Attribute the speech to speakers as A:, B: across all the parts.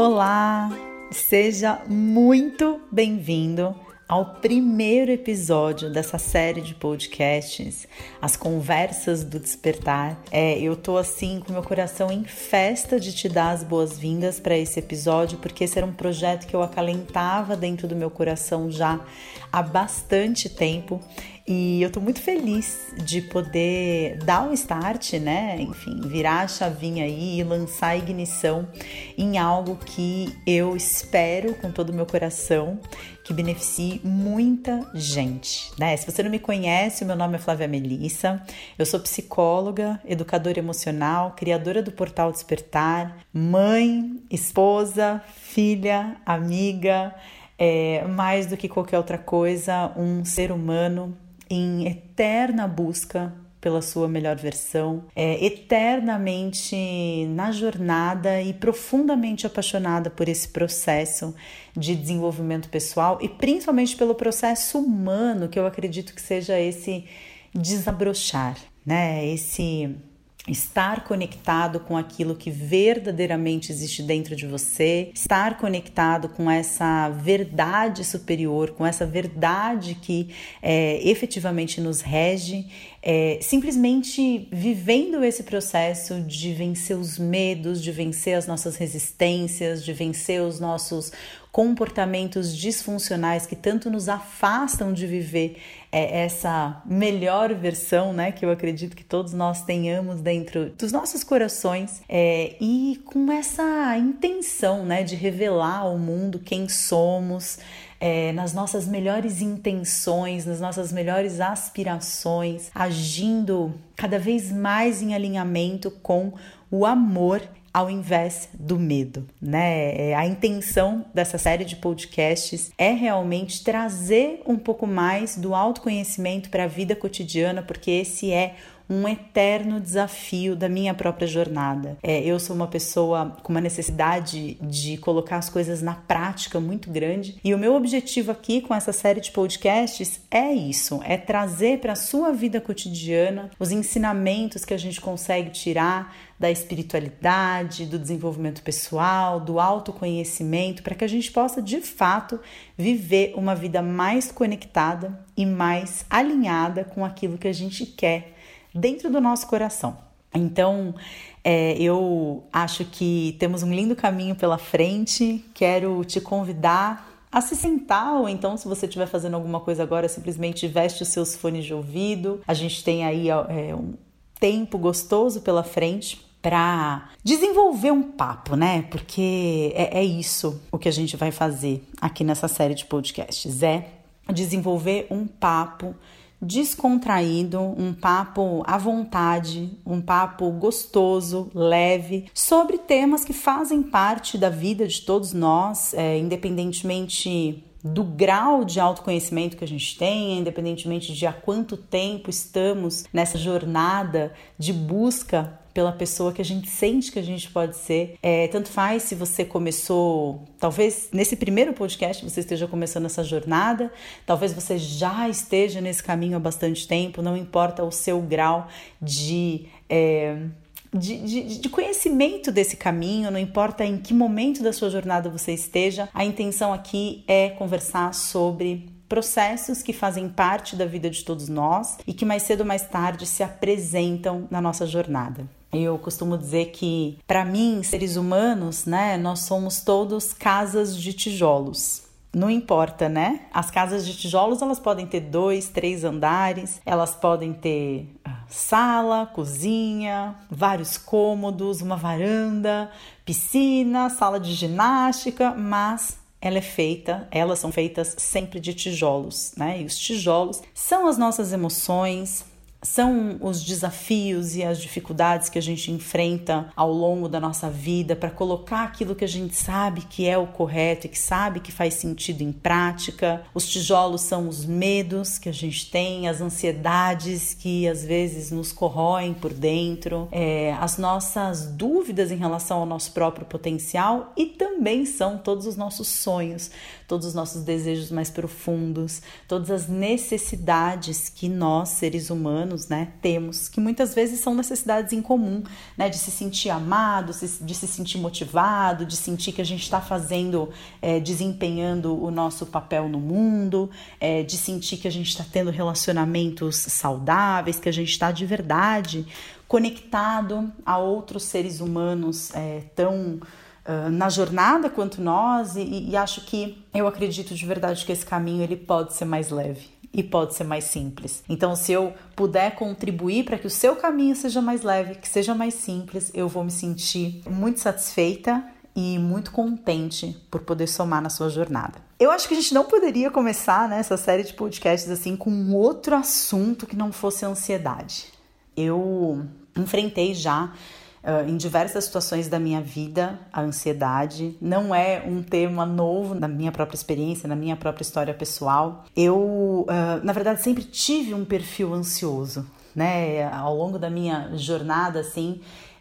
A: Olá, seja muito bem-vindo ao primeiro episódio dessa série de podcasts, As Conversas do Despertar. É, eu tô assim com meu coração em festa de te dar as boas-vindas para esse episódio, porque esse era um projeto que eu acalentava dentro do meu coração já há bastante tempo e eu tô muito feliz de poder dar um start, né? Enfim, virar a chavinha aí e lançar a ignição em algo que eu espero com todo o meu coração que beneficie muita gente, né? Se você não me conhece, o meu nome é Flávia Melissa, eu sou psicóloga, educadora emocional, criadora do Portal Despertar, mãe, esposa, filha, amiga, é, mais do que qualquer outra coisa, um ser humano em eterna busca pela sua melhor versão, é, eternamente na jornada e profundamente apaixonada por esse processo de desenvolvimento pessoal e principalmente pelo processo humano, que eu acredito que seja esse desabrochar, né? Esse estar conectado com aquilo que verdadeiramente existe dentro de você, estar conectado com essa verdade superior, com essa verdade que é, efetivamente nos rege, é, simplesmente vivendo esse processo de vencer os medos, de vencer as nossas resistências, de vencer os nossos comportamentos disfuncionais que tanto nos afastam de viver é, essa melhor versão, né, que eu acredito que todos nós tenhamos dentro dos nossos corações é, e com essa intenção, né, de revelar ao mundo quem somos. É, nas nossas melhores intenções, nas nossas melhores aspirações, agindo cada vez mais em alinhamento com o amor ao invés do medo, né? É, a intenção dessa série de podcasts é realmente trazer um pouco mais do autoconhecimento para a vida cotidiana, porque esse é um eterno desafio da minha própria jornada. É, eu sou uma pessoa com uma necessidade de colocar as coisas na prática muito grande e o meu objetivo aqui com essa série de podcasts é isso: é trazer para a sua vida cotidiana os ensinamentos que a gente consegue tirar da espiritualidade, do desenvolvimento pessoal, do autoconhecimento, para que a gente possa de fato viver uma vida mais conectada e mais alinhada com aquilo que a gente quer dentro do nosso coração. Então, é, eu acho que temos um lindo caminho pela frente. Quero te convidar a se sentar, ou então, se você estiver fazendo alguma coisa agora, simplesmente veste os seus fones de ouvido. A gente tem aí é, um tempo gostoso pela frente para desenvolver um papo, né? Porque é, é isso o que a gente vai fazer aqui nessa série de podcasts: é desenvolver um papo descontraído, um papo à vontade, um papo gostoso, leve, sobre temas que fazem parte da vida de todos nós, é, independentemente do grau de autoconhecimento que a gente tem, independentemente de há quanto tempo estamos nessa jornada de busca pela pessoa que a gente sente que a gente pode ser. É, tanto faz se você começou, talvez nesse primeiro podcast você esteja começando essa jornada, talvez você já esteja nesse caminho há bastante tempo, não importa o seu grau de. É, de, de, de, conhecimento desse caminho, não importa em que momento da sua jornada você esteja, a intenção aqui é conversar sobre processos que fazem parte da vida de todos nós e que mais cedo ou mais tarde se apresentam na nossa jornada. Eu costumo dizer que, para mim, seres humanos, né, nós somos todos casas de tijolos. Não importa, né? As casas de tijolos elas podem ter dois, três andares, elas podem ter sala, cozinha, vários cômodos, uma varanda, piscina, sala de ginástica, mas ela é feita, elas são feitas sempre de tijolos, né? E os tijolos são as nossas emoções, são os desafios e as dificuldades que a gente enfrenta ao longo da nossa vida para colocar aquilo que a gente sabe que é o correto e que sabe que faz sentido em prática. Os tijolos são os medos que a gente tem, as ansiedades que às vezes nos corroem por dentro, é, as nossas dúvidas em relação ao nosso próprio potencial e também são todos os nossos sonhos, todos os nossos desejos mais profundos, todas as necessidades que nós, seres humanos, humanos, né, temos, que muitas vezes são necessidades em comum, né, de se sentir amado, de se sentir motivado, de sentir que a gente está fazendo, é, desempenhando o nosso papel no mundo, é, de sentir que a gente está tendo relacionamentos saudáveis, que a gente está de verdade conectado a outros seres humanos é, tão uh, na jornada quanto nós e, e acho que eu acredito de verdade que esse caminho ele pode ser mais leve e pode ser mais simples. Então, se eu puder contribuir para que o seu caminho seja mais leve, que seja mais simples, eu vou me sentir muito satisfeita e muito contente por poder somar na sua jornada. Eu acho que a gente não poderia começar né, essa série de podcasts assim com outro assunto que não fosse ansiedade. Eu enfrentei já em diversas situações da minha vida a ansiedade. Não é um tema novo na minha própria experiência, na minha própria história pessoal. Eu, uh, na verdade, sempre tive um perfil ansioso, né? Ao longo da minha jornada, assim,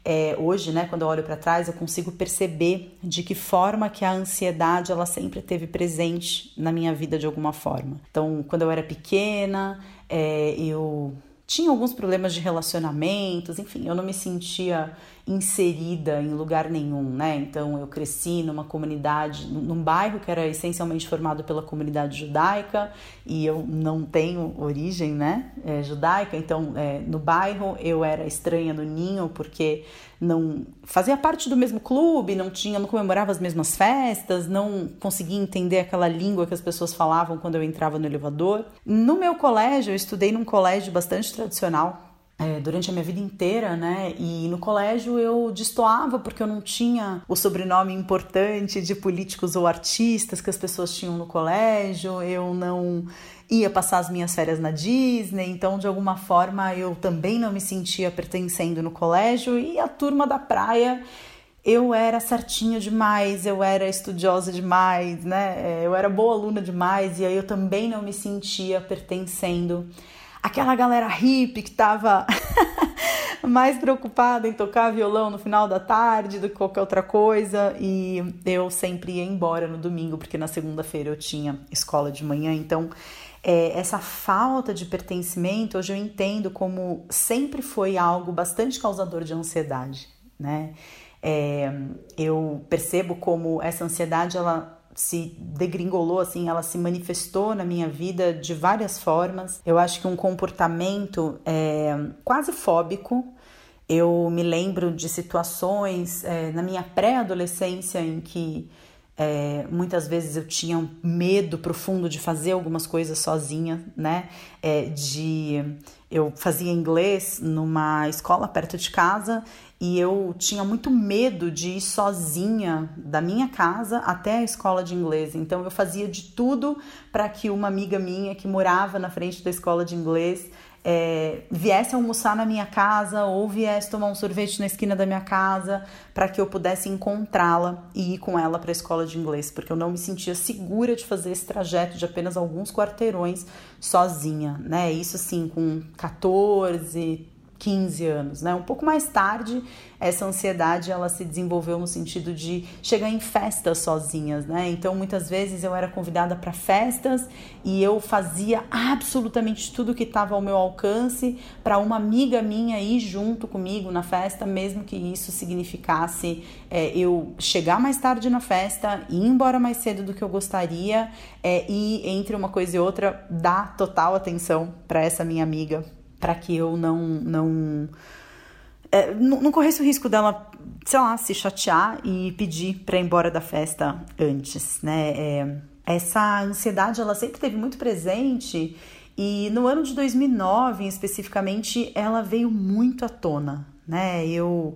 A: é, hoje, né, quando eu olho para trás, eu consigo perceber de que forma que a ansiedade ela sempre teve presente na minha vida de alguma forma. Então, quando eu era pequena, é, eu tinha alguns problemas de relacionamentos, enfim, eu não me sentia inserida em lugar nenhum, né? Então eu cresci numa comunidade, num bairro que era essencialmente formado pela comunidade judaica e eu não tenho origem, né, é, judaica. Então é, no bairro eu era estranha no ninho porque não fazia parte do mesmo clube, não tinha, não comemorava as mesmas festas, não conseguia entender aquela língua que as pessoas falavam quando eu entrava no elevador. No meu colégio, eu estudei num colégio bastante tradicional, é, durante a minha vida inteira, né? E no colégio eu destoava porque eu não tinha o sobrenome importante de políticos ou artistas que as pessoas tinham no colégio, eu não ia passar as minhas férias na Disney, então de alguma forma eu também não me sentia pertencendo no colégio e a turma da praia eu era certinha demais, eu era estudiosa demais, né? Eu era boa aluna demais e aí eu também não me sentia pertencendo aquela galera hippie que tava mais preocupada em tocar violão no final da tarde do que qualquer outra coisa e eu sempre ia embora no domingo porque na segunda-feira eu tinha escola de manhã, então é, essa falta de pertencimento hoje eu entendo como sempre foi algo bastante causador de ansiedade, né? É, eu percebo como essa ansiedade ela se degringolou, assim, ela se manifestou na minha vida de várias formas. Eu acho que um comportamento é, quase fóbico. Eu me lembro de situações é, na minha pré-adolescência em que é, muitas vezes eu tinha um medo profundo de fazer algumas coisas sozinha, né? É, de eu fazia inglês numa escola perto de casa e eu tinha muito medo de ir sozinha da minha casa até a escola de inglês. Então eu fazia de tudo para que uma amiga minha que morava na frente da escola de inglês é, viesse almoçar na minha casa ou viesse tomar um sorvete na esquina da minha casa para que eu pudesse encontrá-la e ir com ela para a escola de inglês, porque eu não me sentia segura de fazer esse trajeto de apenas alguns quarteirões sozinha, né? Isso assim, com 14, 15 anos, né? Um pouco mais tarde, essa ansiedade ela se desenvolveu no sentido de chegar em festas sozinhas, né? Então, muitas vezes eu era convidada para festas e eu fazia absolutamente tudo que estava ao meu alcance para uma amiga minha ir junto comigo na festa, mesmo que isso significasse é, eu chegar mais tarde na festa, ir embora mais cedo do que eu gostaria é, e entre uma coisa e outra dar total atenção para essa minha amiga para que eu não não, é, não não corresse o risco dela, sei lá, se chatear e pedir para ir embora da festa antes, né? É, essa ansiedade ela sempre teve muito presente e no ano de 2009, especificamente, ela veio muito à tona, né? Eu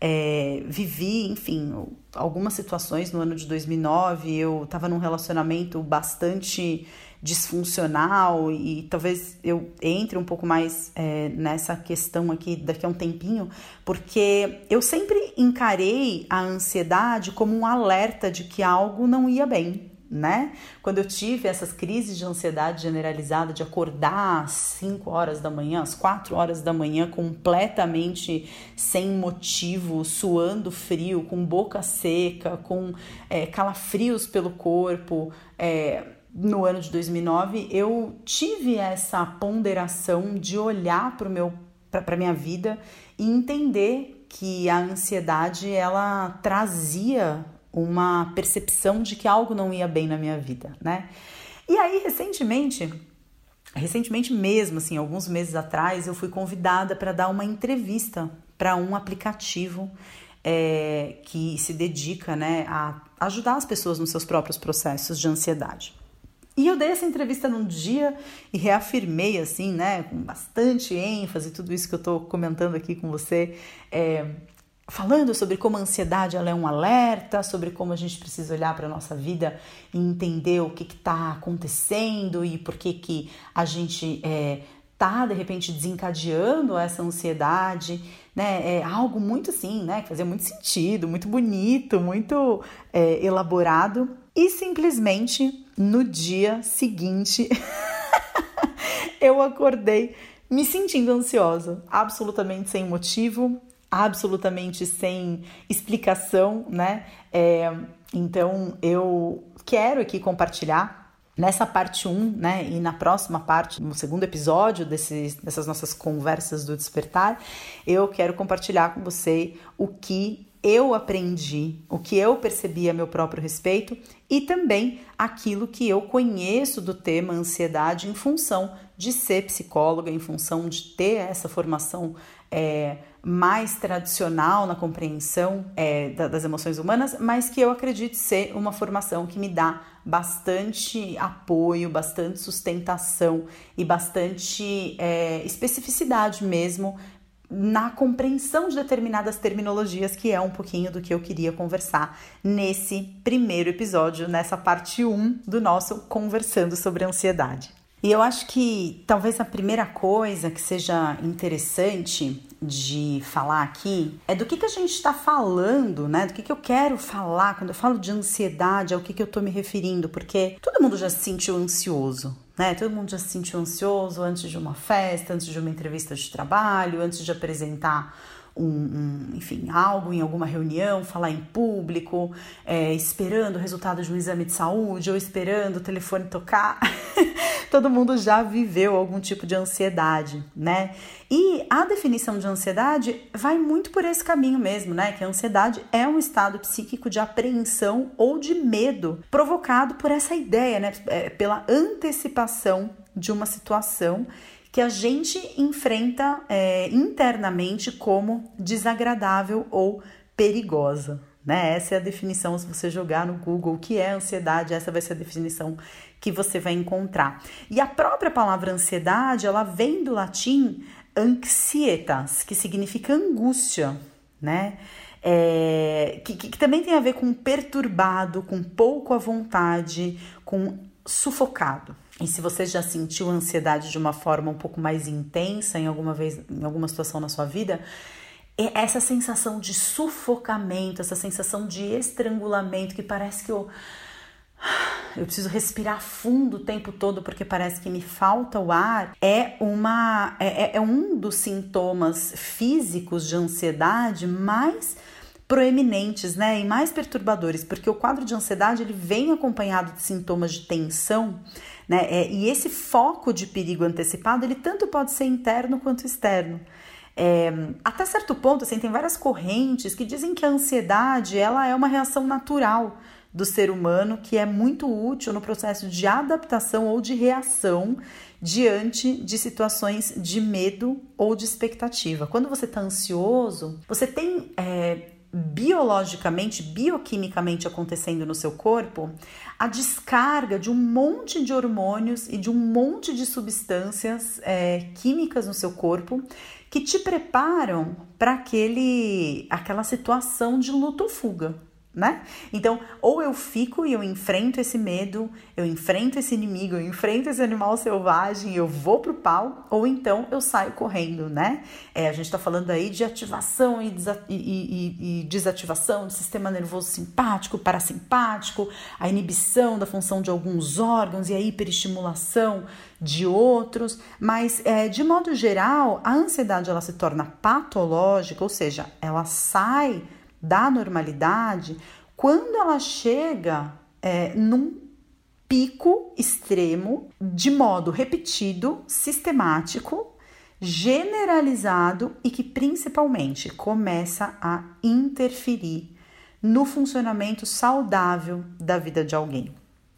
A: é, vivi, enfim, algumas situações no ano de 2009. Eu estava num relacionamento bastante disfuncional e talvez eu entre um pouco mais é, nessa questão aqui daqui a um tempinho, porque eu sempre encarei a ansiedade como um alerta de que algo não ia bem, né? Quando eu tive essas crises de ansiedade generalizada, de acordar às 5 horas da manhã, às 4 horas da manhã, completamente sem motivo, suando frio, com boca seca, com é, calafrios pelo corpo, é, no ano de 2009, eu tive essa ponderação de olhar para meu para minha vida e entender que a ansiedade ela trazia uma percepção de que algo não ia bem na minha vida, né? E aí recentemente, recentemente mesmo, assim, alguns meses atrás, eu fui convidada para dar uma entrevista para um aplicativo é, que se dedica, né, a ajudar as pessoas nos seus próprios processos de ansiedade. E eu dei essa entrevista num dia e reafirmei, assim, né, com bastante ênfase, tudo isso que eu estou comentando aqui com você, é, falando sobre como a ansiedade ela é um alerta, sobre como a gente precisa olhar para a nossa vida e entender o que está acontecendo e por que, que a gente é, tá de repente desencadeando essa ansiedade, né? É algo muito assim, né? Que fazia muito sentido, muito bonito, muito é, elaborado e simplesmente no dia seguinte eu acordei me sentindo ansiosa, absolutamente sem motivo, absolutamente sem explicação, né? É, então eu quero aqui compartilhar Nessa parte 1, né, e na próxima parte, no segundo episódio desses, dessas nossas conversas do despertar, eu quero compartilhar com você o que eu aprendi, o que eu percebi a meu próprio respeito e também aquilo que eu conheço do tema ansiedade em função de ser psicóloga, em função de ter essa formação é, mais tradicional na compreensão é, das emoções humanas, mas que eu acredito ser uma formação que me dá bastante apoio, bastante sustentação e bastante é, especificidade mesmo na compreensão de determinadas terminologias, que é um pouquinho do que eu queria conversar nesse primeiro episódio, nessa parte 1 do nosso Conversando sobre Ansiedade. E eu acho que talvez a primeira coisa que seja interessante de falar aqui é do que, que a gente está falando, né? Do que, que eu quero falar. Quando eu falo de ansiedade, ao que, que eu estou me referindo, porque todo mundo já se sentiu ansioso. Né? Todo mundo já se sentiu ansioso antes de uma festa, antes de uma entrevista de trabalho, antes de apresentar um, um, enfim, algo em alguma reunião, falar em público, é, esperando o resultado de um exame de saúde ou esperando o telefone tocar. Todo mundo já viveu algum tipo de ansiedade, né? E a definição de ansiedade vai muito por esse caminho mesmo, né? Que a ansiedade é um estado psíquico de apreensão ou de medo provocado por essa ideia, né? É, pela antecipação de uma situação que a gente enfrenta é, internamente como desagradável ou perigosa. Né? Essa é a definição, se você jogar no Google o que é ansiedade, essa vai ser a definição que você vai encontrar. E a própria palavra ansiedade, ela vem do latim anxietas, que significa angústia, né? É, que, que, também tem a ver com perturbado, com pouco à vontade, com sufocado. E se você já sentiu ansiedade de uma forma um pouco mais intensa em alguma vez, em alguma situação na sua vida, é essa sensação de sufocamento, essa sensação de estrangulamento que parece que eu eu preciso respirar fundo o tempo todo porque parece que me falta o ar, é uma é, é, é um dos sintomas físicos de ansiedade mais proeminentes, né, e mais perturbadores, porque o quadro de ansiedade ele vem acompanhado de sintomas de tensão, né, é, e esse foco de perigo antecipado ele tanto pode ser interno quanto externo. É, até certo ponto, assim, tem várias correntes que dizem que a ansiedade ela é uma reação natural do ser humano que é muito útil no processo de adaptação ou de reação diante de situações de medo ou de expectativa. Quando você está ansioso, você tem é, biologicamente, bioquimicamente acontecendo no seu corpo, a descarga de um monte de hormônios e de um monte de substâncias é, químicas no seu corpo que te preparam para aquele aquela situação de luto ou fuga né? Então, ou eu fico e eu enfrento esse medo, eu enfrento esse inimigo, eu enfrento esse animal selvagem, eu vou pro pau, ou então eu saio correndo, né? É, a gente tá falando aí de ativação e, desa e, e, e desativação do sistema nervoso simpático, parasimpático, a inibição da função de alguns órgãos e a hiperestimulação de outros, mas é, de modo geral, a ansiedade ela se torna patológica, ou seja, ela sai da normalidade quando ela chega é, num pico extremo de modo repetido, sistemático, generalizado e que principalmente começa a interferir no funcionamento saudável da vida de alguém.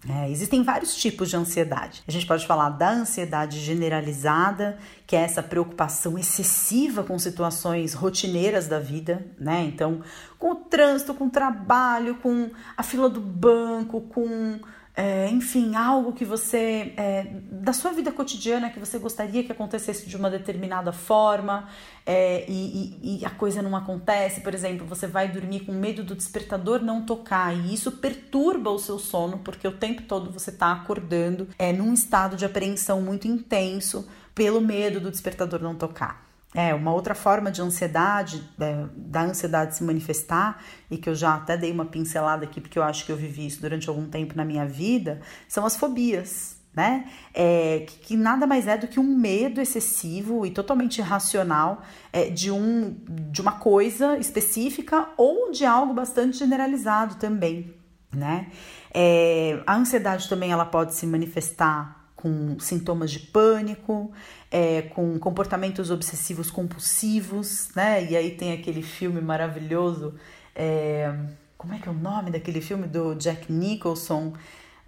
A: É, existem vários tipos de ansiedade. A gente pode falar da ansiedade generalizada, que é essa preocupação excessiva com situações rotineiras da vida, né? Então, com o trânsito, com o trabalho, com a fila do banco, com é, enfim, algo que você, é, da sua vida cotidiana, que você gostaria que acontecesse de uma determinada forma é, e, e, e, a coisa não acontece. Por exemplo, você vai dormir com medo do despertador não tocar e isso perturba o seu sono, porque o tempo todo você está acordando é, num estado de apreensão muito intenso pelo medo do despertador não tocar. É, uma outra forma de ansiedade, é, da ansiedade se manifestar, e que eu já até dei uma pincelada aqui, porque eu acho que eu vivi isso durante algum tempo na minha vida, são as fobias, né? É, que, que, nada mais é do que um medo excessivo e totalmente irracional é, de, um, de uma coisa específica ou de algo bastante generalizado também, né? É, a ansiedade também ela pode se manifestar com sintomas de pânico, é, com comportamentos obsessivos compulsivos, né? E aí tem aquele filme maravilhoso, é, como é que é o nome daquele filme do Jack Nicholson?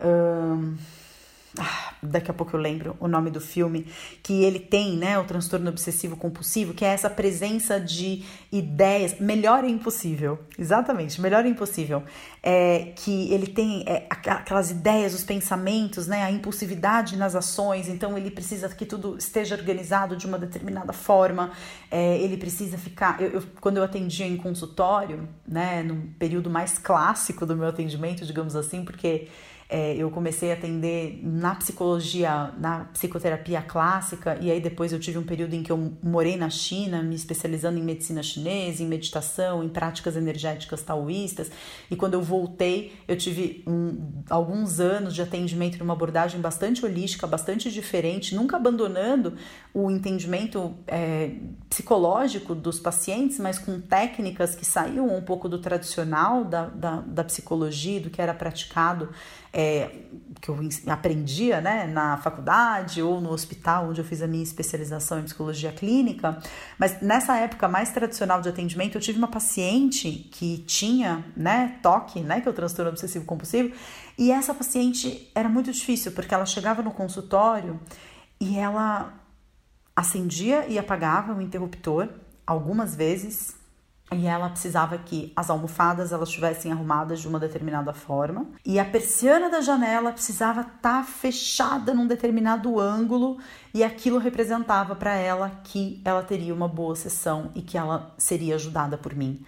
A: Um, ah, daqui a pouco eu lembro o nome do filme, que ele tem, né, o transtorno obsessivo compulsivo, que é essa presença de ideias, melhor é impossível, exatamente, melhor é impossível, é, que ele tem é, aquelas ideias, os pensamentos, né, a impulsividade nas ações, então ele precisa que tudo esteja organizado de uma determinada forma, é, ele precisa ficar, eu, eu, quando eu atendia em consultório, né, num período mais clássico do meu atendimento, digamos assim, porque é, eu comecei a atender na psicologia, na psicoterapia clássica, e aí depois eu tive um período em que eu morei na China, me especializando em medicina chinesa, em meditação, em práticas energéticas taoístas. E quando eu voltei, eu tive um, alguns anos de atendimento numa abordagem bastante holística, bastante diferente, nunca abandonando o entendimento é, psicológico dos pacientes, mas com técnicas que saíam um pouco do tradicional da, da, da psicologia, do que era praticado é, que eu aprendia né, na faculdade ou no hospital, onde eu fiz a minha especialização em psicologia clínica. Mas nessa época mais tradicional de atendimento, eu tive uma paciente que tinha né, toque, né, que é o transtorno obsessivo compulsivo, e essa paciente era muito difícil, porque ela chegava no consultório e ela acendia e apagava o interruptor algumas vezes e ela precisava que as almofadas elas estivessem arrumadas de uma determinada forma e a persiana da janela precisava estar tá fechada num determinado ângulo e aquilo representava para ela que ela teria uma boa sessão e que ela seria ajudada por mim.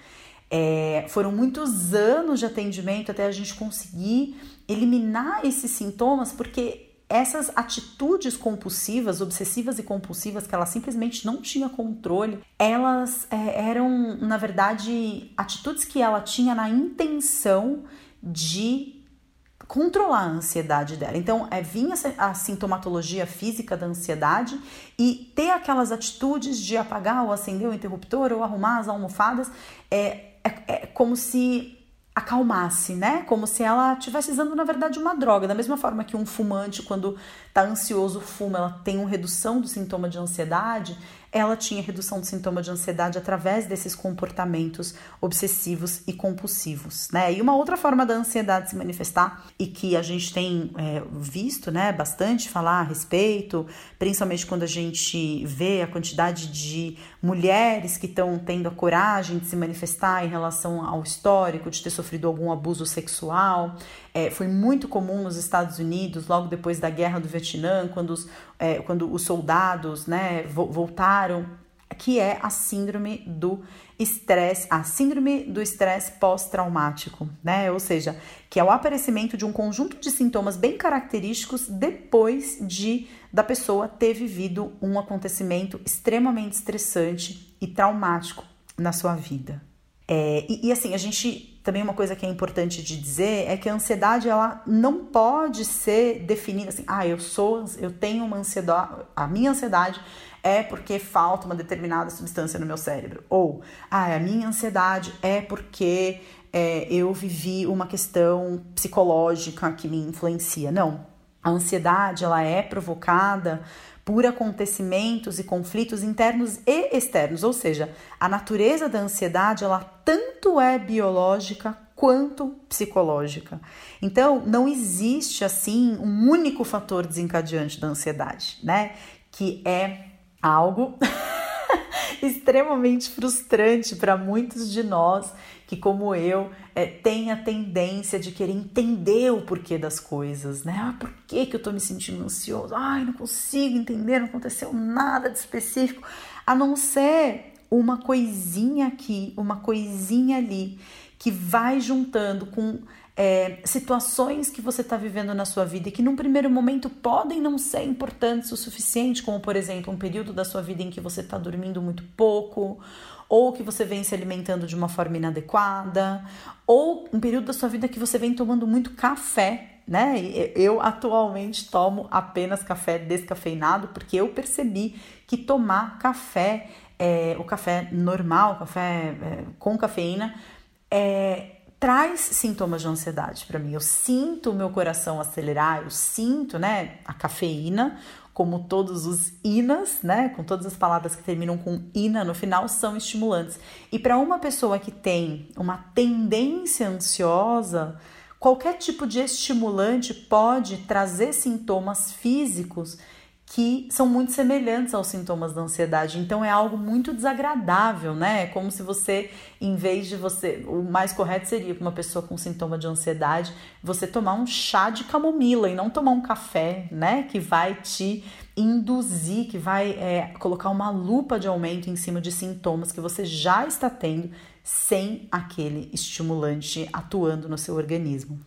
A: É, foram muitos anos de atendimento até a gente conseguir eliminar esses sintomas, porque essas atitudes compulsivas, obsessivas e compulsivas, que ela simplesmente não tinha controle, elas é, eram, na verdade, atitudes que ela tinha na intenção de controlar a ansiedade dela. Então, é, vinha a sintomatologia física da ansiedade e ter aquelas atitudes de apagar ou acender o interruptor ou arrumar as almofadas é, é, é como se acalmasse, né? Como se ela estivesse usando, na verdade, uma droga. Da mesma forma que um fumante, quando está ansioso, fuma, ela tem uma redução do sintoma de ansiedade, ela tinha redução do sintoma de ansiedade através desses comportamentos obsessivos e compulsivos, né? E uma outra forma da ansiedade se manifestar e que a gente tem é, visto, né, bastante falar a respeito, principalmente quando a gente vê a quantidade de mulheres que estão tendo a coragem de se manifestar em relação ao histórico de ter sofrido algum abuso sexual, é, foi muito comum nos Estados Unidos, logo depois da Guerra do Vietnã, quando os, é, quando os soldados né, voltaram, que é a síndrome do estresse, a síndrome do estresse pós-traumático, né? Ou seja, que é o aparecimento de um conjunto de sintomas bem característicos depois de da pessoa ter vivido um acontecimento extremamente estressante e traumático na sua vida. É, e, e, assim, a gente também uma coisa que é importante de dizer é que a ansiedade ela não pode ser definida assim, ah, eu sou, eu tenho uma ansiedade, a minha ansiedade é porque falta uma determinada substância no meu cérebro. Ou, ah, a minha ansiedade é porque é, eu vivi uma questão psicológica que me influencia. Não. A ansiedade ela é provocada por acontecimentos e conflitos internos e externos, ou seja, a natureza da ansiedade ela tanto é biológica quanto psicológica. Então, não existe assim um único fator desencadeante da ansiedade, né? Que é algo extremamente frustrante para muitos de nós que, como eu, é, tem a tendência de querer entender o porquê das coisas, né? Ah, por que, que eu tô me sentindo ansioso? Ai, não consigo entender, não aconteceu nada de específico, a não ser uma coisinha aqui, uma coisinha ali, que vai juntando com é, situações que você está vivendo na sua vida e que num primeiro momento podem não ser importantes o suficiente, como por exemplo um período da sua vida em que você está dormindo muito pouco, ou que você vem se alimentando de uma forma inadequada, ou um período da sua vida que você vem tomando muito café, né? Eu atualmente tomo apenas café descafeinado porque eu percebi que tomar café, é, o café normal, café é, com cafeína, é, traz sintomas de ansiedade para mim. Eu sinto o meu coração acelerar, eu sinto, né, a cafeína, como todos os inas, né, com todas as palavras que terminam com ina no final, são estimulantes. E para uma pessoa que tem uma tendência ansiosa, qualquer tipo de estimulante pode trazer sintomas físicos que são muito semelhantes aos sintomas da ansiedade. Então é algo muito desagradável, né? É como se você, em vez de você, o mais correto seria para uma pessoa com sintoma de ansiedade, você tomar um chá de camomila e não tomar um café, né? Que vai te induzir, que vai é, colocar uma lupa de aumento em cima de sintomas que você já está tendo sem aquele estimulante atuando no seu organismo.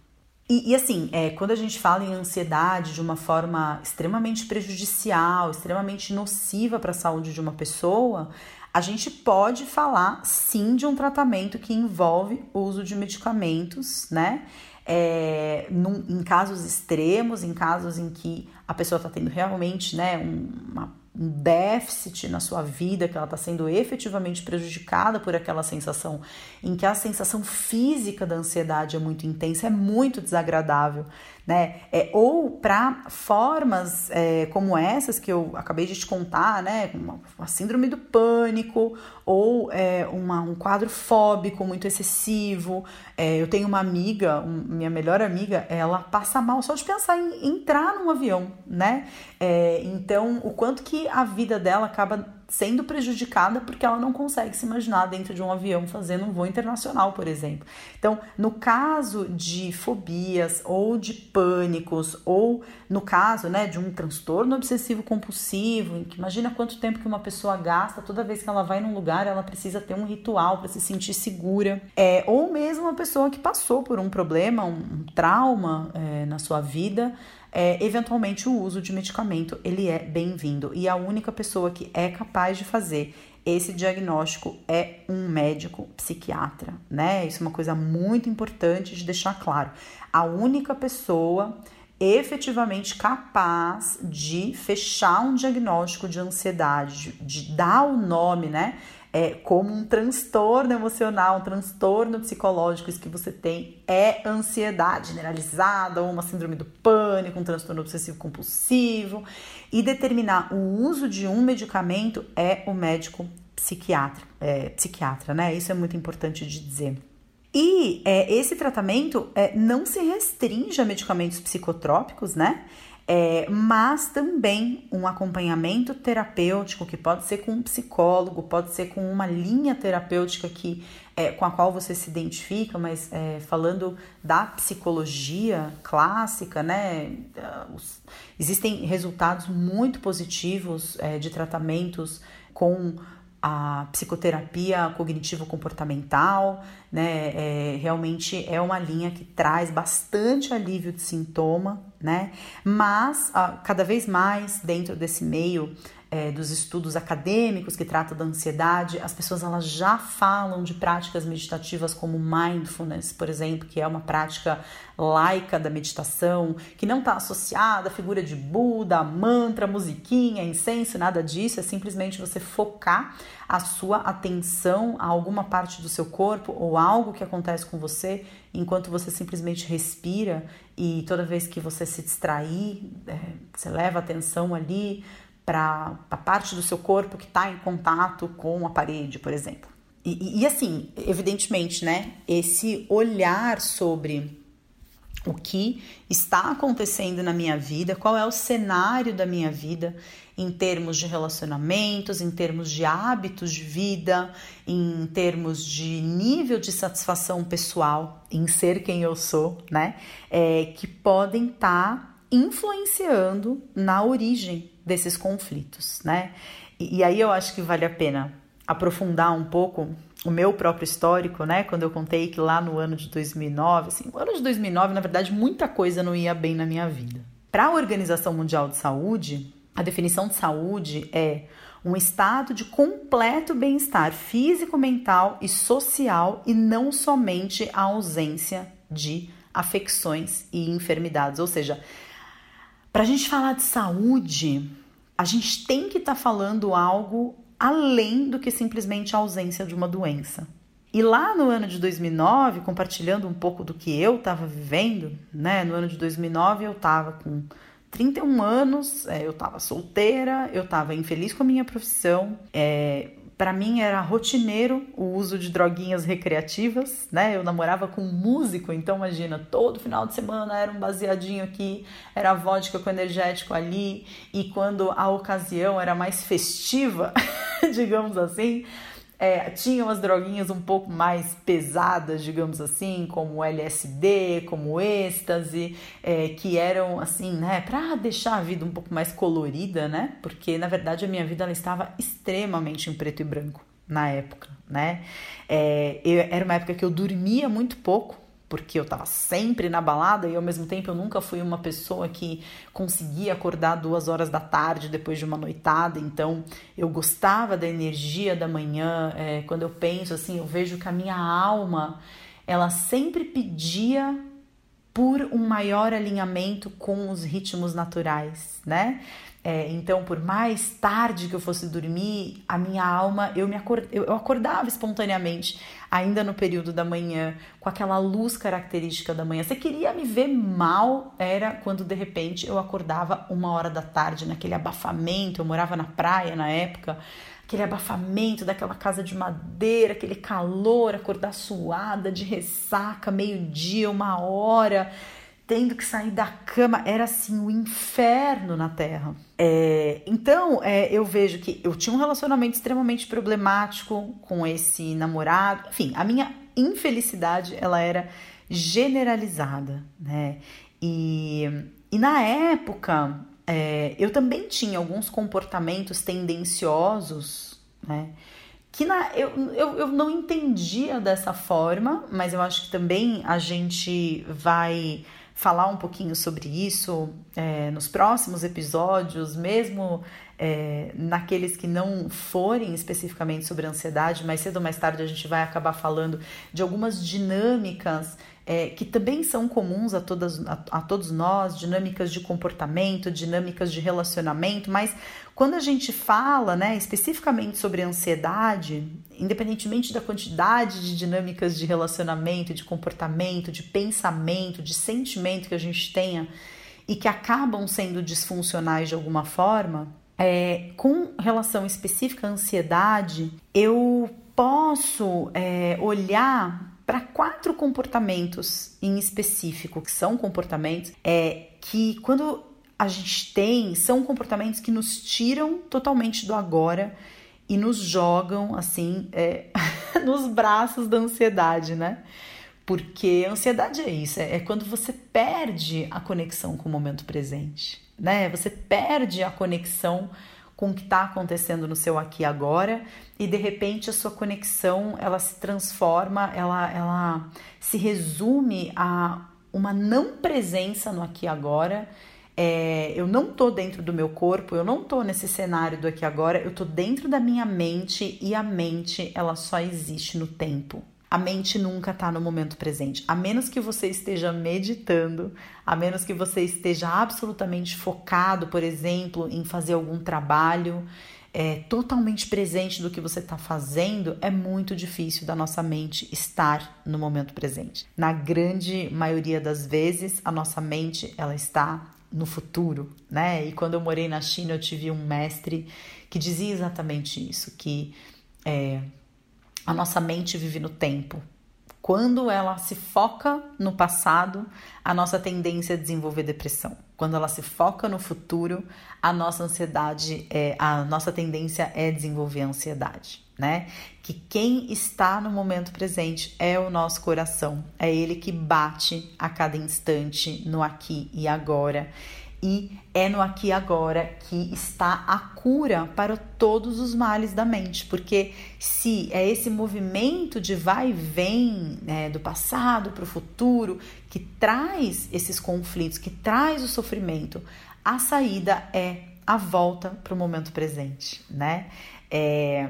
A: E, e, assim, é, quando a gente fala em ansiedade de uma forma extremamente prejudicial, extremamente nociva para a saúde de uma pessoa, a gente pode falar sim de um tratamento que envolve o uso de medicamentos, né? É, num, em casos extremos, em casos em que a pessoa está tendo realmente né, uma um déficit na sua vida, que ela está sendo efetivamente prejudicada por aquela sensação, em que a sensação física da ansiedade é muito intensa, é muito desagradável né? É, ou para formas é, como essas que eu acabei de te contar, né? Uma, uma síndrome do pânico ou é, uma, um quadro fóbico muito excessivo. É, eu tenho uma amiga, um, minha melhor amiga, ela passa mal só de pensar em entrar num avião, né? É, então, o quanto que a vida dela acaba sendo prejudicada porque ela não consegue se imaginar dentro de um avião fazendo um voo internacional, por exemplo. Então, no caso de fobias ou de pânicos, ou no caso né, de um transtorno obsessivo compulsivo, que imagina quanto tempo que uma pessoa gasta toda vez que ela vai num lugar, ela precisa ter um ritual para se sentir segura. É, ou mesmo uma pessoa que passou por um problema, um, um trauma é, na sua vida é, eventualmente o uso de medicamento ele é bem-vindo e a única pessoa que é capaz de fazer esse diagnóstico é um médico psiquiatra, né? Isso é uma coisa muito importante de deixar claro. A única pessoa efetivamente capaz de fechar um diagnóstico de ansiedade, de, dar o nome, né? É, como um transtorno emocional, um transtorno psicológico, isso que você tem é ansiedade generalizada, ou uma síndrome do pânico, um transtorno obsessivo compulsivo, e determinar o uso de um medicamento é o médico psiquiatra, é, psiquiatra, né? Isso é muito importante de dizer. E é, esse tratamento é, não se restringe a medicamentos psicotrópicos, né? É, mas também um acompanhamento terapêutico que pode ser com um psicólogo, pode ser com uma linha terapêutica que é, com a qual você se identifica, mas é, falando da psicologia clássica, né, os, existem resultados muito positivos é, de tratamentos com a psicoterapia cognitivo-comportamental, né? É, realmente é uma linha que traz bastante alívio de sintoma, né? Mas a, cada vez mais dentro desse meio é, dos estudos acadêmicos que tratam da ansiedade, as pessoas elas já falam de práticas meditativas como mindfulness, por exemplo, que é uma prática laica da meditação, que não está associada à figura de Buda, mantra, musiquinha, incenso, nada disso, é simplesmente você focar a sua atenção a alguma parte do seu corpo ou algo que acontece com você enquanto você simplesmente respira e toda vez que você se distrair, é, você leva atenção ali para a parte do seu corpo que está em contato com a parede, por exemplo. E, e, e assim, evidentemente, né? Esse olhar sobre o que está acontecendo na minha vida, qual é o cenário da minha vida em termos de relacionamentos, em termos de hábitos de vida, em termos de nível de satisfação pessoal em ser quem eu sou, né? É, que podem estar tá influenciando na origem desses conflitos, né? E, e aí eu acho que vale a pena aprofundar um pouco o meu próprio histórico, né? Quando eu contei que lá no ano de 2009, assim, no ano de 2009, na verdade, muita coisa não ia bem na minha vida. Para a Organização Mundial de Saúde, a definição de saúde é um estado de completo bem-estar físico, mental e social e não somente a ausência de afecções e enfermidades. Ou seja, para a gente falar de saúde, a gente tem que estar tá falando algo além do que simplesmente a ausência de uma doença. E lá no ano de 2009, compartilhando um pouco do que eu estava vivendo, né? No ano de 2009 eu estava com 31 anos, é, eu estava solteira, eu estava infeliz com a minha profissão, é, para mim era rotineiro o uso de droguinhas recreativas, né? Eu namorava com um músico, então imagina, todo final de semana era um baseadinho aqui, era vodka com energético ali, e quando a ocasião era mais festiva, digamos assim, é, tinha umas droguinhas um pouco mais pesadas, digamos assim, como LSD, como êxtase, é, que eram assim, né, para deixar a vida um pouco mais colorida, né? Porque na verdade a minha vida ela estava extremamente em preto e branco na época, né? É, eu, era uma época que eu dormia muito pouco, porque eu estava sempre na balada e ao mesmo tempo eu nunca fui uma pessoa que conseguia acordar duas horas da tarde depois de uma noitada, então eu gostava da energia da manhã. É, quando eu penso assim, eu vejo que a minha alma ela sempre pedia por um maior alinhamento com os ritmos naturais, né? É, então, por mais tarde que eu fosse dormir, a minha alma, eu me acord... eu acordava espontaneamente, ainda no período da manhã, com aquela luz característica da manhã. Você queria me ver mal, era quando de repente eu acordava uma hora da tarde, naquele abafamento. Eu morava na praia na época, aquele abafamento daquela casa de madeira, aquele calor, acordar suada, de ressaca, meio-dia, uma hora tendo que sair da cama, era assim o um inferno na Terra. É, então é, eu vejo que eu tinha um relacionamento extremamente problemático com esse namorado. Enfim, a minha infelicidade ela era generalizada, né? E, e na época é, eu também tinha alguns comportamentos tendenciosos, né? Que na, eu, eu, eu não entendia dessa forma, mas eu acho que também a gente vai falar um pouquinho sobre isso é, nos próximos episódios, mesmo é, naqueles que não forem especificamente sobre ansiedade, mais cedo ou mais tarde a gente vai acabar falando de algumas dinâmicas é, que também são comuns a, todas, a, a, todos nós, dinâmicas de comportamento, dinâmicas de relacionamento, mas quando a gente fala né, especificamente sobre ansiedade, independentemente da quantidade de dinâmicas de relacionamento, de comportamento, de pensamento, de sentimento que a gente tenha e que acabam sendo disfuncionais de alguma forma, é, com relação específica à ansiedade, eu posso é, olhar quatro comportamentos em específico, que são comportamentos é, que quando a gente tem, são comportamentos que nos tiram totalmente do agora e nos jogam assim é, nos braços da ansiedade, né? Porque a ansiedade é isso, é, é quando você perde a conexão com o momento presente, né? Você perde a conexão com o que está acontecendo no seu aqui e agora e de repente a sua conexão ela se transforma, ela, ela se resume a uma não presença no aqui e agora, é, eu não tô dentro do meu corpo, eu não tô nesse cenário do aqui agora, eu tô dentro da minha mente e a mente ela só existe no tempo. A mente nunca está no momento presente. A menos que você esteja meditando, a menos que você esteja absolutamente focado, por exemplo, em fazer algum trabalho, é, totalmente presente do que você está fazendo, é muito difícil da nossa mente estar no momento presente. Na grande maioria das vezes, a nossa mente ela está no futuro, né? E quando eu morei na China, eu tive um mestre que dizia exatamente isso, que é, a nossa mente vive no tempo. Quando ela se foca no passado, a nossa tendência é desenvolver depressão. Quando ela se foca no futuro, a nossa ansiedade, é, a nossa tendência é desenvolver ansiedade, né? Que quem está no momento presente é o nosso coração, é ele que bate a cada instante no aqui e agora e é no aqui e agora que está a cura para todos os males da mente, porque se é esse movimento de vai e vem né, do passado para o futuro que traz esses conflitos, que traz o sofrimento, a saída é a volta para o momento presente, né? É,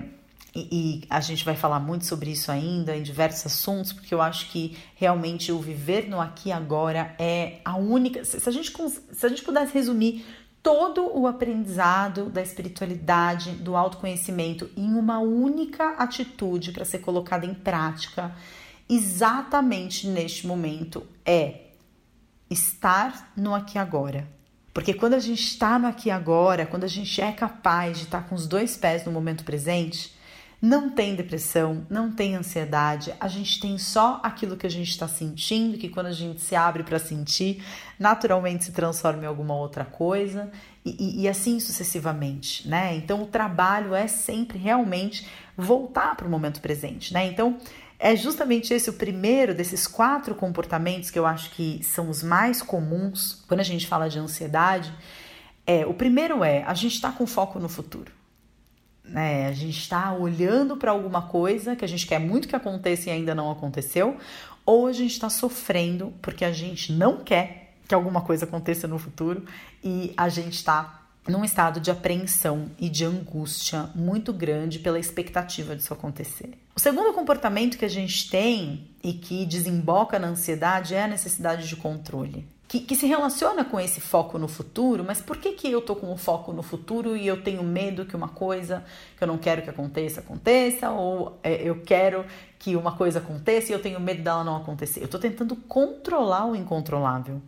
A: e, e, a gente vai falar muito sobre isso ainda em diversos assuntos, porque eu acho que realmente o viver no aqui e agora é a única. Se a gente, se a gente pudesse resumir todo o aprendizado da espiritualidade, do autoconhecimento em uma única atitude para ser colocada em prática, exatamente neste momento, é estar no aqui e agora. Porque quando a gente está no aqui e agora, quando a gente é capaz de estar com os dois pés no momento presente, não tem depressão, não tem ansiedade, a gente tem só aquilo que a gente está sentindo, que quando a gente se abre para sentir, naturalmente se transforma em alguma outra coisa, e, e, e assim sucessivamente, né? Então o trabalho é sempre realmente voltar para o momento presente, né? Então é justamente esse o primeiro desses quatro comportamentos que eu acho que são os mais comuns quando a gente fala de ansiedade. É, o primeiro é a gente está com foco no futuro. Né? A gente está olhando para alguma coisa que a gente quer muito que aconteça e ainda não aconteceu, ou a gente está sofrendo porque a gente não quer que alguma coisa aconteça no futuro e a gente está num estado de apreensão e de angústia muito grande pela expectativa disso acontecer. O segundo comportamento que a gente tem e que desemboca na ansiedade é a necessidade de controle que, que, se relaciona com esse foco no futuro, mas por que, que eu tô com o foco no futuro e eu tenho medo que uma coisa que eu não quero que aconteça, aconteça, ou é, eu quero que uma coisa aconteça e eu tenho medo dela não acontecer? Eu tô tentando controlar o incontrolável.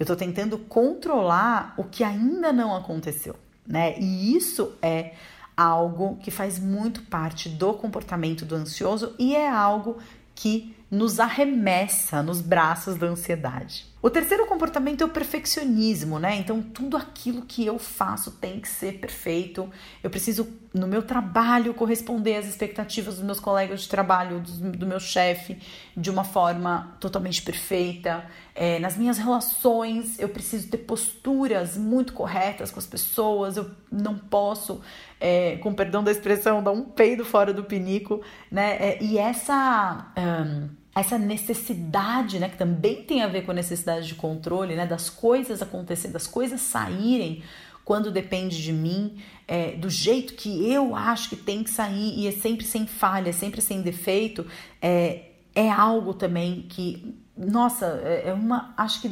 A: Eu tô tentando controlar o que ainda não aconteceu, né? E isso é algo que faz muito parte do comportamento do ansioso e é algo que nos arremessa nos braços da ansiedade. O terceiro comportamento é o perfeccionismo, né? Então, tudo aquilo que eu faço tem que ser perfeito. Eu preciso, no meu trabalho, corresponder às expectativas dos meus colegas de trabalho, do, do meu chefe, de uma forma totalmente perfeita. É, nas minhas relações, eu preciso ter posturas muito corretas com as pessoas. Eu não posso, é, com perdão da expressão, dar um peido fora do pinico, né? É, e essa. Um, essa necessidade, né, que também tem a ver com a necessidade de controle, né, das coisas acontecerem, das coisas saírem quando depende de mim, é, do jeito que eu acho que tem que sair e é sempre sem falha, é sempre sem defeito, é, é algo também que, nossa, é, é uma. Acho que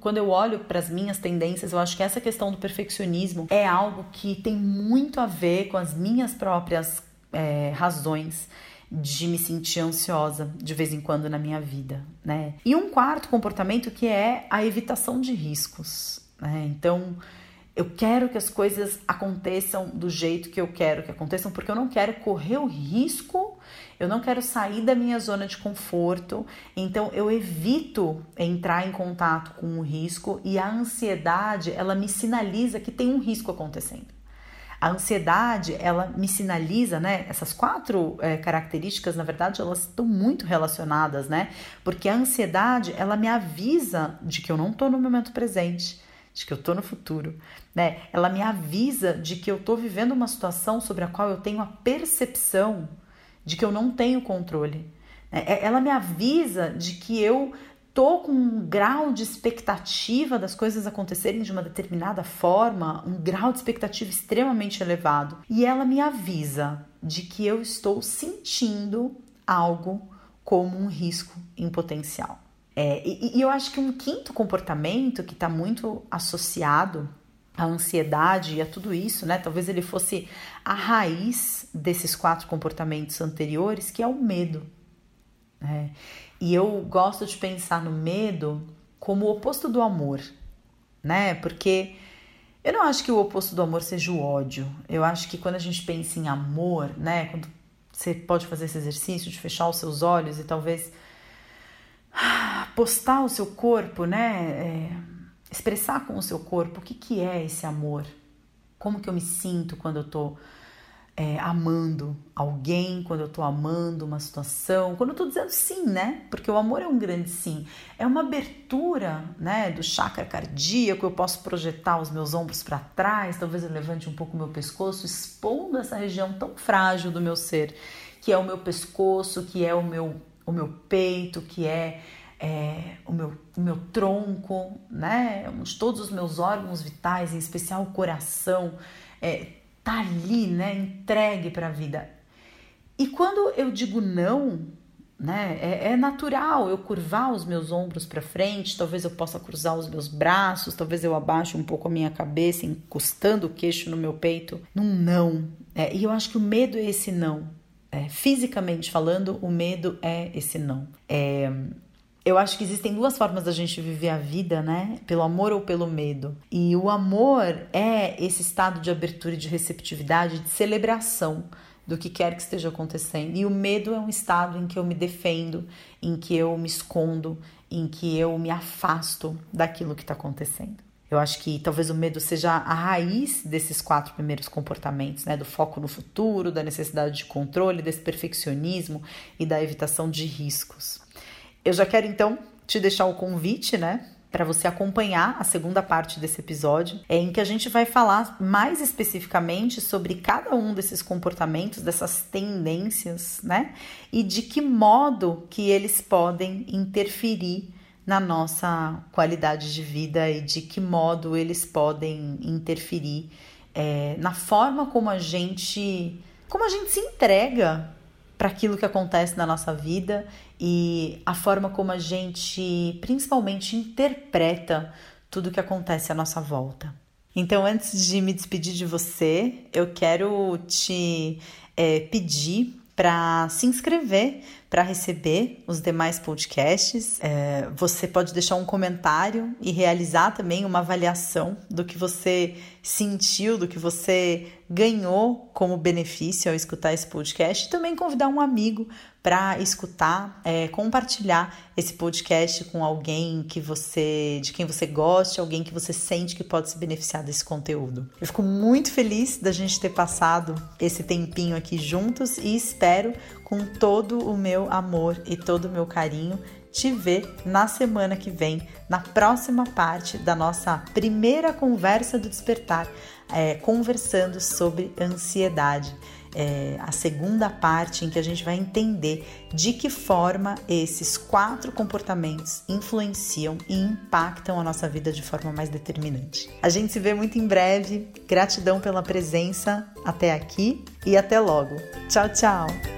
A: quando eu olho para as minhas tendências, eu acho que essa questão do perfeccionismo é algo que tem muito a ver com as minhas próprias é, razões de me sentir ansiosa de vez em quando na minha vida, né? E um quarto comportamento que é a evitação de riscos, né? Então, eu quero que as coisas aconteçam do jeito que eu quero que aconteçam, porque eu não quero correr o risco, eu não quero sair da minha zona de conforto, então eu evito entrar em contato com o risco e a ansiedade, ela me sinaliza que tem um risco acontecendo. A ansiedade, ela me sinaliza, né? Essas quatro é, características, na verdade, elas estão muito relacionadas, né? Porque a ansiedade, ela me avisa de que eu não estou no momento presente, de que eu estou no futuro, né? Ela me avisa de que eu estou vivendo uma situação sobre a qual eu tenho a percepção de que eu não tenho controle. Né? É, ela me avisa de que eu tô com um grau de expectativa das coisas acontecerem de uma determinada forma, um grau de expectativa extremamente elevado, e ela me avisa de que eu estou sentindo algo como um risco em potencial. É, e, e eu acho que um quinto comportamento que está muito associado à ansiedade e a tudo isso, né? Talvez ele fosse a raiz desses quatro comportamentos anteriores, que é o medo. Né? E eu gosto de pensar no medo como o oposto do amor, né? Porque eu não acho que o oposto do amor seja o ódio. Eu acho que quando a gente pensa em amor, né? Quando você pode fazer esse exercício de fechar os seus olhos e talvez postar o seu corpo, né? É, expressar com o seu corpo o que, que é esse amor. Como que eu me sinto quando eu tô é, amando alguém, quando eu tô amando uma situação, quando eu tô dizendo sim, né? Porque o amor é um grande sim. É uma abertura, né, do chakra cardíaco, eu posso projetar os meus ombros para trás, talvez eu levante um pouco o meu pescoço, expondo essa região tão frágil do meu ser, que é o meu pescoço, que é o meu, o meu peito, que é é, o, meu, o meu tronco, né? Todos os meus órgãos vitais, em especial o coração, é, tá ali, né? Entregue para a vida. E quando eu digo não, né? É, é, natural eu curvar os meus ombros para frente, talvez eu possa cruzar os meus braços, talvez eu abaixe um pouco a minha cabeça, encostando o queixo no meu peito, num não. É, e eu acho que o medo é esse não. É, fisicamente falando, o medo é esse não. É, eu acho que existem duas formas da gente viver a vida, né? Pelo amor ou pelo medo. E o amor é esse estado de abertura e de receptividade, de celebração do que quer que esteja acontecendo. E o medo é um estado em que eu me defendo, em que eu me escondo, em que eu me afasto daquilo que está acontecendo. Eu acho que talvez o medo seja a raiz desses quatro primeiros comportamentos, né? Do foco no futuro, da necessidade de controle, desse perfeccionismo e da evitação de riscos. Eu já quero então te deixar o convite, né? Para você acompanhar a segunda parte desse episódio, é em que a gente vai falar mais especificamente sobre cada um desses comportamentos, dessas tendências, né? E de que modo que eles podem interferir na nossa qualidade de vida e de que modo eles podem interferir é, na forma como a gente como a gente se entrega para aquilo que acontece na nossa vida e a forma como a gente principalmente interpreta tudo que acontece à nossa volta. Então, antes de me despedir de você, eu quero te é, pedir para se inscrever para receber os demais podcasts. É, você pode deixar um comentário e realizar também uma avaliação do que você sentiu, do que você ganhou como benefício ao escutar esse podcast. E também convidar um amigo para escutar, é, compartilhar esse podcast com alguém que você, de quem você goste, alguém que você sente que pode se beneficiar desse conteúdo. Eu fico muito feliz da gente ter passado esse tempinho aqui juntos e espero com todo o meu amor e todo o meu carinho te ver na semana que vem, na próxima parte da nossa primeira conversa do despertar, é, conversando sobre ansiedade. É, a segunda parte em que a gente vai entender de que forma esses quatro comportamentos influenciam e impactam a nossa vida de forma mais determinante. A gente se vê muito em breve. Gratidão pela presença até aqui e até logo. Tchau, tchau!